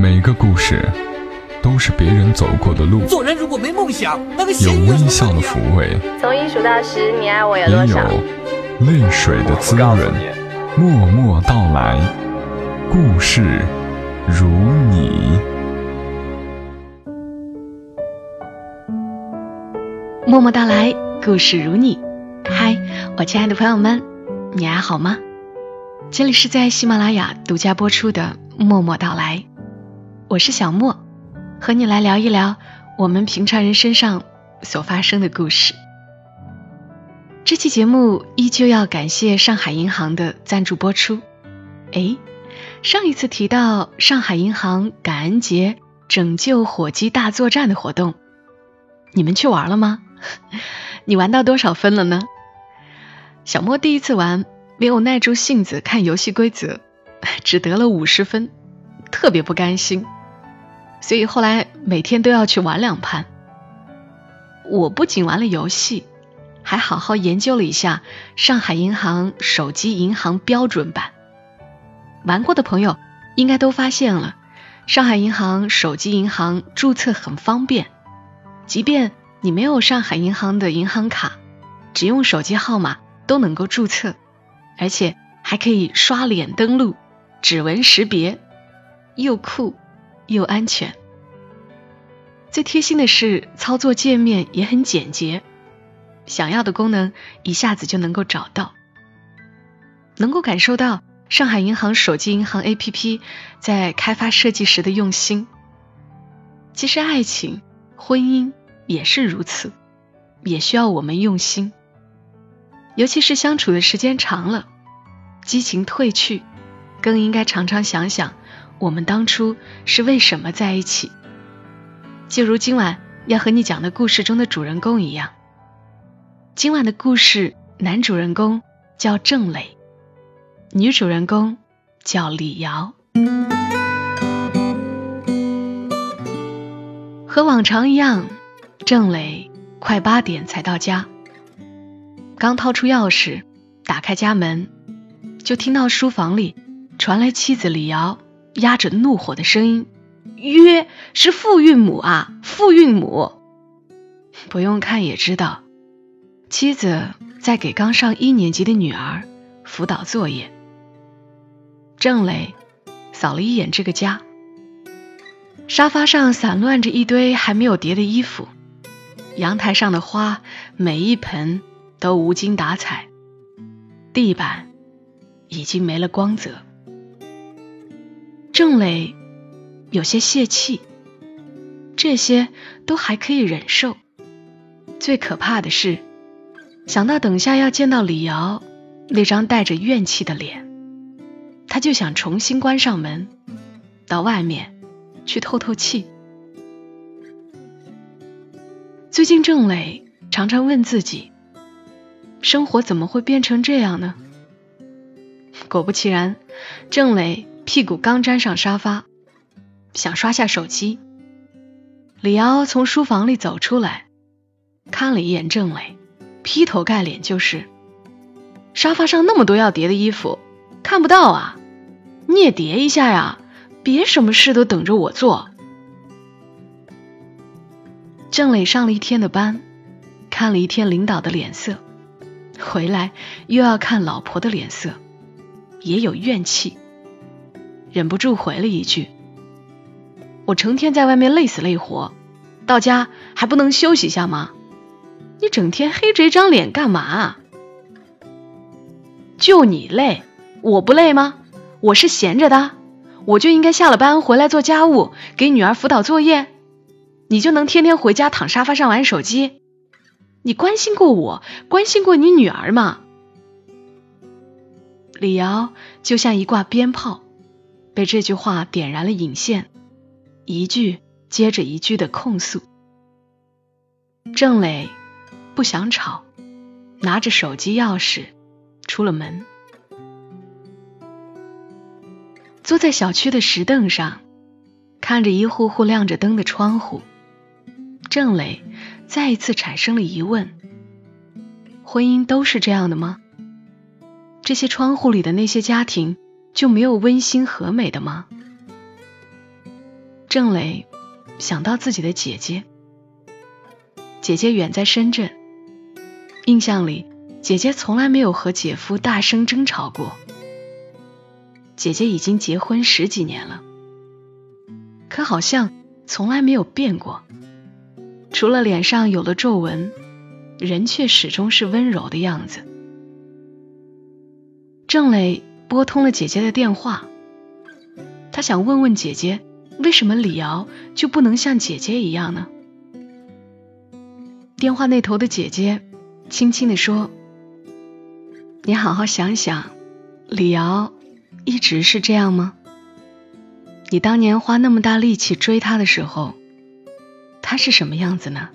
每个故事都是别人走过的路，做人如果没梦想，那个有微笑的抚慰，从一数到十，你爱我有也有？泪水的滋润。默默到来，故事如你。默默到来，故事如你。嗨，我亲爱的朋友们，你还好吗？这里是在喜马拉雅独家播出的《默默到来》，我是小莫，和你来聊一聊我们平常人身上所发生的故事。这期节目依旧要感谢上海银行的赞助播出。诶，上一次提到上海银行感恩节拯救火鸡大作战的活动，你们去玩了吗？你玩到多少分了呢？小莫第一次玩，没有耐住性子看游戏规则，只得了五十分，特别不甘心，所以后来每天都要去玩两盘。我不仅玩了游戏，还好好研究了一下上海银行手机银行标准版。玩过的朋友应该都发现了，上海银行手机银行注册很方便，即便你没有上海银行的银行卡，只用手机号码都能够注册，而且还可以刷脸登录、指纹识别，又酷又安全。最贴心的是，操作界面也很简洁，想要的功能一下子就能够找到，能够感受到上海银行手机银行 APP 在开发设计时的用心。其实，爱情、婚姻也是如此，也需要我们用心。尤其是相处的时间长了，激情褪去，更应该常常想想我们当初是为什么在一起。就如今晚要和你讲的故事中的主人公一样，今晚的故事男主人公叫郑磊，女主人公叫李瑶。和往常一样，郑磊快八点才到家。刚掏出钥匙，打开家门，就听到书房里传来妻子李瑶压着怒火的声音：“约是傅韵母啊，傅韵母！”不用看也知道，妻子在给刚上一年级的女儿辅导作业。郑磊扫了一眼这个家，沙发上散乱着一堆还没有叠的衣服，阳台上的花每一盆都无精打采，地板已经没了光泽。郑磊有些泄气，这些都还可以忍受。最可怕的是，想到等下要见到李瑶那张带着怨气的脸，他就想重新关上门，到外面去透透气。最近郑磊常常问自己：生活怎么会变成这样呢？果不其然，郑磊屁股刚沾上沙发，想刷下手机。李瑶从书房里走出来，看了一眼郑磊，劈头盖脸就是：“沙发上那么多要叠的衣服，看不到啊？你也叠一下呀，别什么事都等着我做。”郑磊上了一天的班，看了一天领导的脸色，回来又要看老婆的脸色，也有怨气，忍不住回了一句：“我成天在外面累死累活，到家还不能休息一下吗？你整天黑着一张脸干嘛？就你累，我不累吗？我是闲着的，我就应该下了班回来做家务，给女儿辅导作业。你就能天天回家躺沙发上玩手机？你关心过我，关心过你女儿吗？李瑶就像一挂鞭炮，被这句话点燃了引线，一句接着一句的控诉。郑磊不想吵，拿着手机钥匙出了门，坐在小区的石凳上，看着一户户亮着灯的窗户。郑磊再一次产生了疑问：婚姻都是这样的吗？这些窗户里的那些家庭就没有温馨和美的吗？郑磊想到自己的姐姐。姐姐远在深圳，印象里姐姐从来没有和姐夫大声争吵过。姐姐已经结婚十几年了，可好像从来没有变过，除了脸上有了皱纹，人却始终是温柔的样子。郑磊拨通了姐姐的电话，他想问问姐姐，为什么李瑶就不能像姐姐一样呢？电话那头的姐姐轻轻地说：“你好好想想，李瑶一直是这样吗？你当年花那么大力气追她的时候，她是什么样子呢？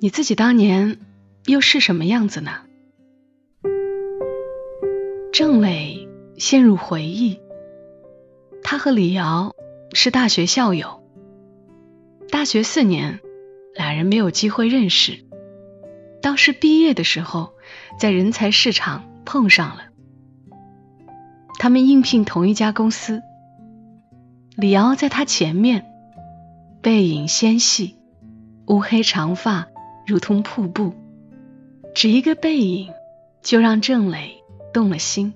你自己当年又是什么样子呢？”郑磊陷入回忆，他和李瑶是大学校友，大学四年。俩人没有机会认识，倒是毕业的时候在人才市场碰上了。他们应聘同一家公司，李瑶在他前面，背影纤细，乌黑长发如同瀑布，只一个背影就让郑磊动了心。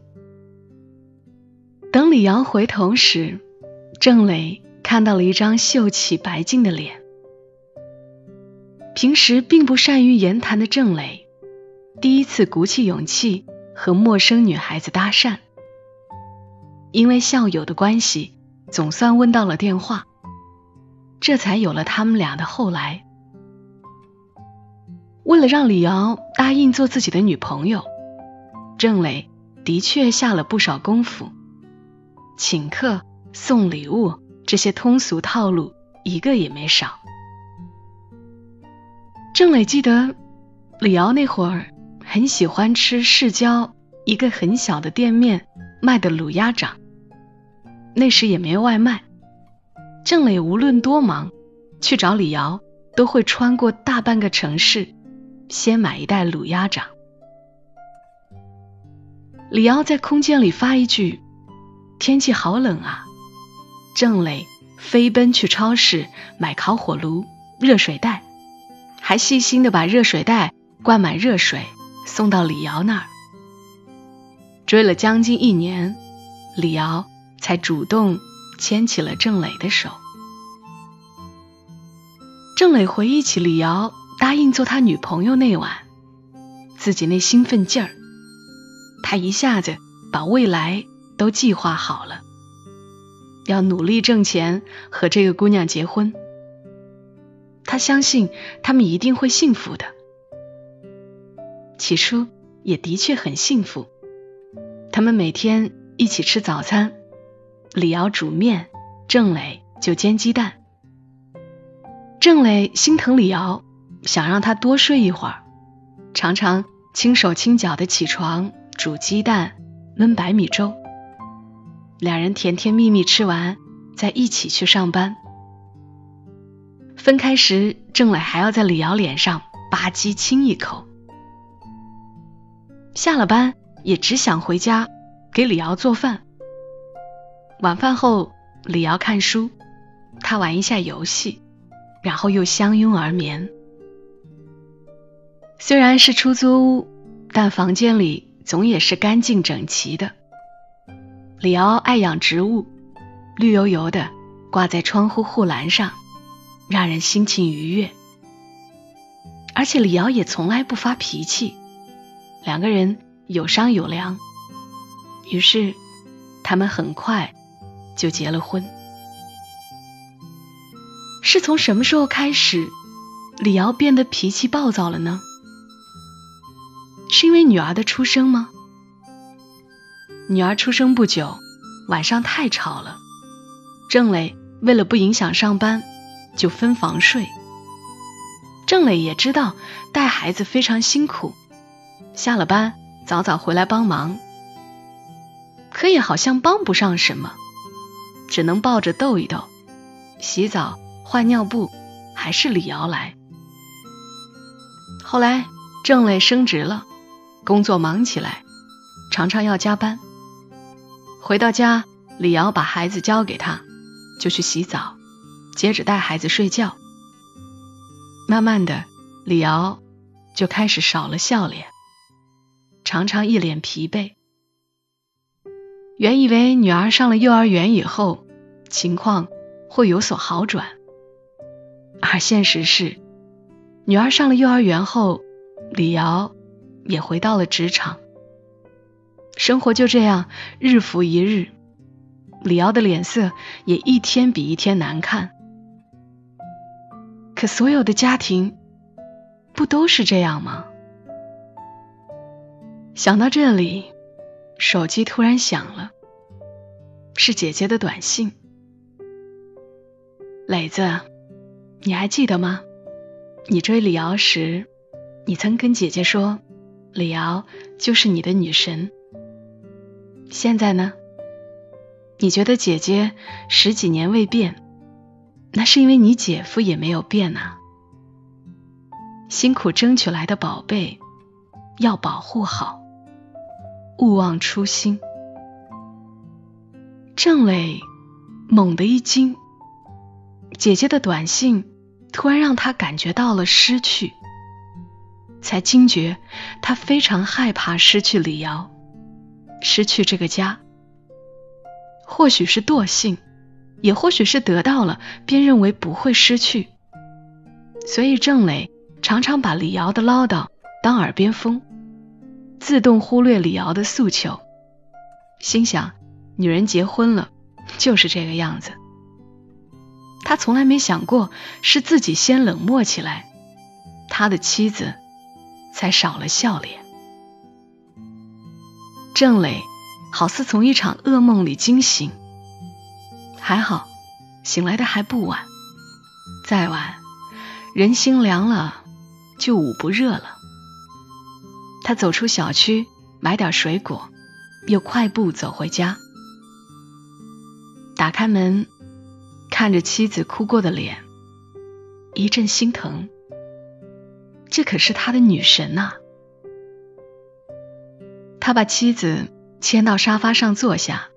等李瑶回头时，郑磊看到了一张秀气白净的脸。平时并不善于言谈的郑磊，第一次鼓起勇气和陌生女孩子搭讪。因为校友的关系，总算问到了电话，这才有了他们俩的后来。为了让李瑶答应做自己的女朋友，郑磊的确下了不少功夫，请客、送礼物这些通俗套路一个也没少。郑磊记得，李瑶那会儿很喜欢吃市郊一个很小的店面卖的卤鸭掌。那时也没外卖，郑磊无论多忙，去找李瑶都会穿过大半个城市，先买一袋卤鸭掌。李瑶在空间里发一句：“天气好冷啊！”郑磊飞奔去超市买烤火炉、热水袋。还细心的把热水袋灌满热水，送到李瑶那儿。追了将近一年，李瑶才主动牵起了郑磊的手。郑磊回忆起李瑶答应做他女朋友那晚，自己那兴奋劲儿，他一下子把未来都计划好了，要努力挣钱和这个姑娘结婚。他相信他们一定会幸福的。起初也的确很幸福，他们每天一起吃早餐，李瑶煮面，郑磊就煎鸡蛋。郑磊心疼李瑶，想让她多睡一会儿，常常轻手轻脚的起床煮鸡蛋、焖白米粥。两人甜甜蜜蜜吃完，再一起去上班。分开时，郑磊还要在李瑶脸上吧唧亲一口。下了班也只想回家给李瑶做饭。晚饭后，李瑶看书，他玩一下游戏，然后又相拥而眠。虽然是出租屋，但房间里总也是干净整齐的。李敖爱养植物，绿油油的挂在窗户护栏上。让人心情愉悦，而且李瑶也从来不发脾气，两个人有商有量，于是他们很快就结了婚。是从什么时候开始，李瑶变得脾气暴躁了呢？是因为女儿的出生吗？女儿出生不久，晚上太吵了，郑磊为了不影响上班。就分房睡。郑磊也知道带孩子非常辛苦，下了班早早回来帮忙，可也好像帮不上什么，只能抱着逗一逗。洗澡、换尿布还是李瑶来。后来郑磊升职了，工作忙起来，常常要加班。回到家，李瑶把孩子交给他，就去洗澡。接着带孩子睡觉。慢慢的，李瑶就开始少了笑脸，常常一脸疲惫。原以为女儿上了幼儿园以后，情况会有所好转，而现实是，女儿上了幼儿园后，李瑶也回到了职场，生活就这样日复一日，李瑶的脸色也一天比一天难看。可所有的家庭不都是这样吗？想到这里。手机突然响了，是姐姐的短信。磊子，你还记得吗？你追李瑶时，你曾跟姐姐说，李瑶就是你的女神。现在呢？你觉得姐姐十几年未变，那是因为你姐夫也没有变啊。辛苦争取来的宝贝，要保护好。勿忘初心。郑磊猛地一惊，姐姐的短信突然让他感觉到了失去，才惊觉他非常害怕失去李瑶，失去这个家。或许是惰性，也或许是得到了便认为不会失去，所以郑磊常常把李瑶的唠叨当耳边风。自动忽略李瑶的诉求，心想：女人结婚了就是这个样子。他从来没想过是自己先冷漠起来，他的妻子才少了笑脸。郑磊好似从一场噩梦里惊醒，还好醒来的还不晚，再晚人心凉了就捂不热了。他走出小区，买点水果，又快步走回家。打开门，看着妻子哭过的脸，一阵心疼。这可是他的女神呐！他把妻子牵到沙发上坐下，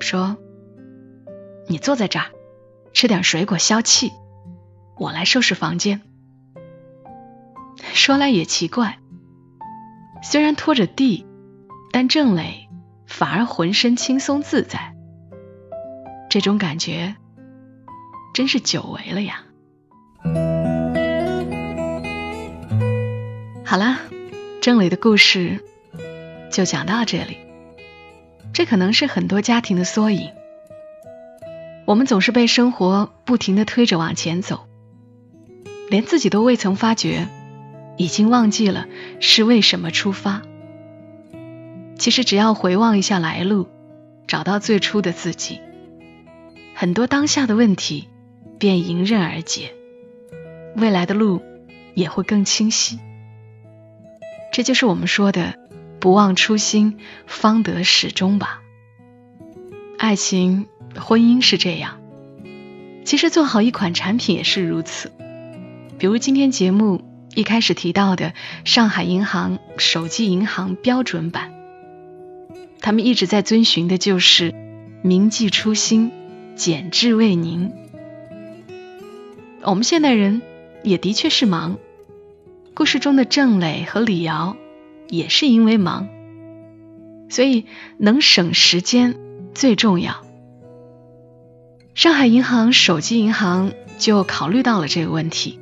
说：“你坐在这儿，吃点水果消气，我来收拾房间。”说来也奇怪。虽然拖着地，但郑磊反而浑身轻松自在，这种感觉真是久违了呀。好了，郑磊的故事就讲到这里。这可能是很多家庭的缩影。我们总是被生活不停的推着往前走，连自己都未曾发觉。已经忘记了是为什么出发。其实只要回望一下来路，找到最初的自己，很多当下的问题便迎刃而解，未来的路也会更清晰。这就是我们说的“不忘初心，方得始终”吧。爱情、婚姻是这样，其实做好一款产品也是如此。比如今天节目。一开始提到的上海银行手机银行标准版，他们一直在遵循的就是铭记初心，简致为您。我们现代人也的确是忙，故事中的郑磊和李瑶也是因为忙，所以能省时间最重要。上海银行手机银行就考虑到了这个问题。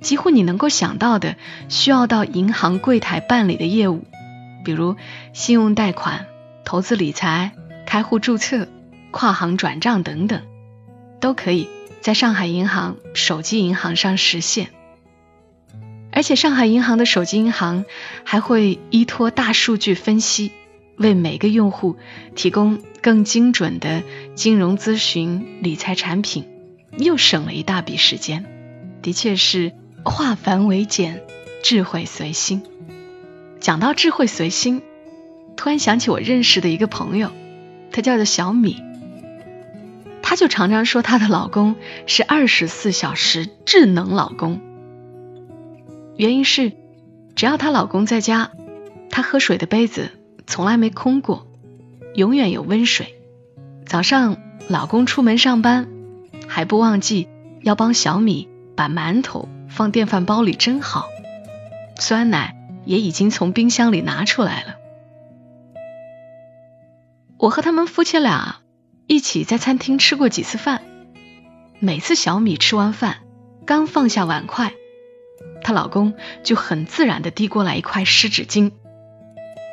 几乎你能够想到的需要到银行柜台办理的业务，比如信用贷款、投资理财、开户注册、跨行转账等等，都可以在上海银行手机银行上实现。而且上海银行的手机银行还会依托大数据分析，为每个用户提供更精准的金融咨询、理财产品，又省了一大笔时间。的确是。化繁为简，智慧随心。讲到智慧随心，突然想起我认识的一个朋友，她叫做小米。她就常常说她的老公是二十四小时智能老公。原因是，只要她老公在家，她喝水的杯子从来没空过，永远有温水。早上老公出门上班，还不忘记要帮小米把馒头放电饭煲里蒸好，酸奶也已经从冰箱里拿出来了。我和他们夫妻俩一起在餐厅吃过几次饭，每次小米吃完饭刚放下碗筷，她老公就很自然的递过来一块湿纸巾，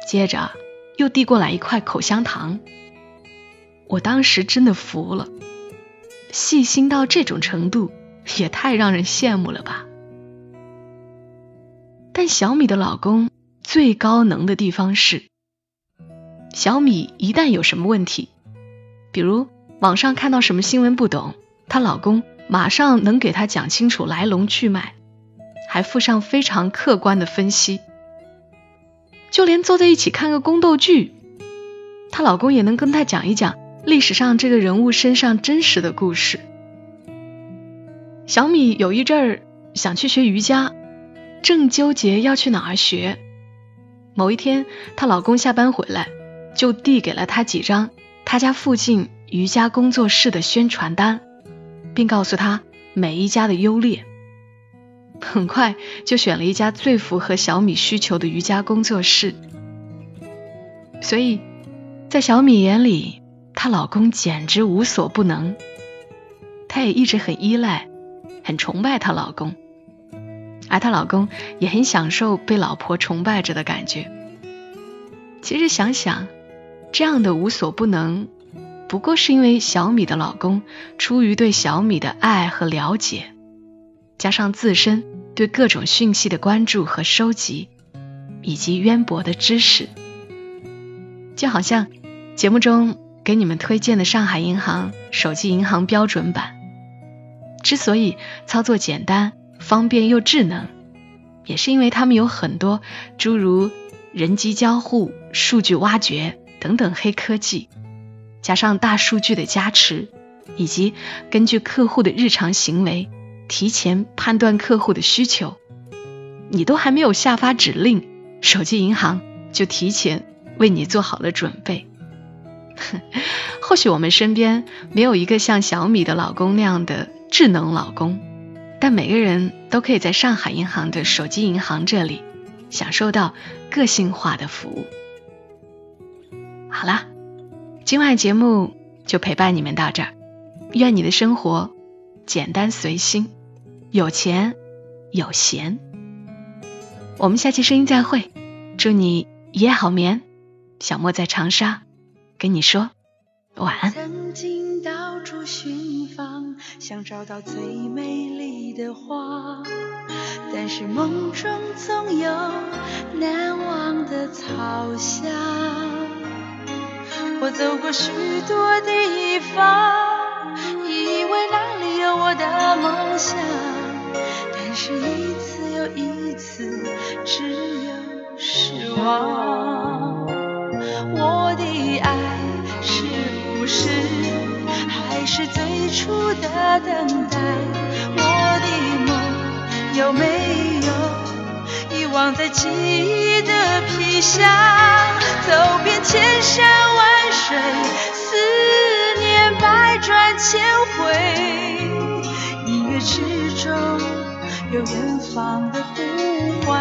接着又递过来一块口香糖。我当时真的服了，细心到这种程度也太让人羡慕了吧。但小米的老公最高能的地方是。小米一旦有什么问题，比如网上看到什么新闻不懂，她老公马上能给她讲清楚来龙去脉，还附上非常客观的分析。就连坐在一起看个宫斗剧，她老公也能跟她讲一讲历史上这个人物身上真实的故事。小米有一阵儿想去学瑜伽，正纠结要去哪儿学。某一天，她老公下班回来。就递给了她几张她家附近瑜伽工作室的宣传单，并告诉她每一家的优劣。很快就选了一家最符合小米需求的瑜伽工作室。所以，在小米眼里，她老公简直无所不能。她也一直很依赖、很崇拜她老公，而她老公也很享受被老婆崇拜着的感觉。其实想想。这样的无所不能，不过是因为小米的老公出于对小米的爱和了解，加上自身对各种讯息的关注和收集，以及渊博的知识。就好像节目中给你们推荐的上海银行手机银行标准版，之所以操作简单、方便又智能，也是因为他们有很多诸如人机交互、数据挖掘。等等黑科技，加上大数据的加持，以及根据客户的日常行为提前判断客户的需求，你都还没有下发指令，手机银行就提前为你做好了准备。或许我们身边没有一个像小米的老公那样的智能老公，但每个人都可以在上海银行的手机银行这里享受到个性化的服务。好啦，今晚节目就陪伴你们到这儿。愿你的生活简单随心，有钱有闲。我们下期声音再会，祝你一夜好眠。小莫在长沙跟你说晚安。曾经到处寻访，想找到最美丽的花，但是梦中总有难忘的草香。我走过许多地方，以为那里有我的梦想，但是一次又一次，只有失望。我的爱是不是还是最初的等待？我的梦有没有遗忘在记忆的皮箱？走遍千山万。水，思念百转千回，音乐之中有远方的呼唤。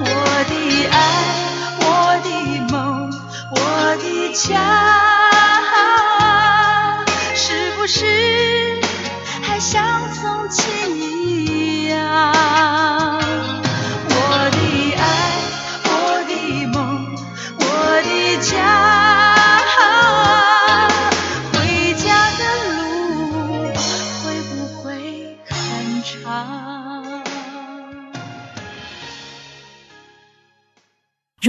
我的爱我的梦我的家是不是还像从前一样？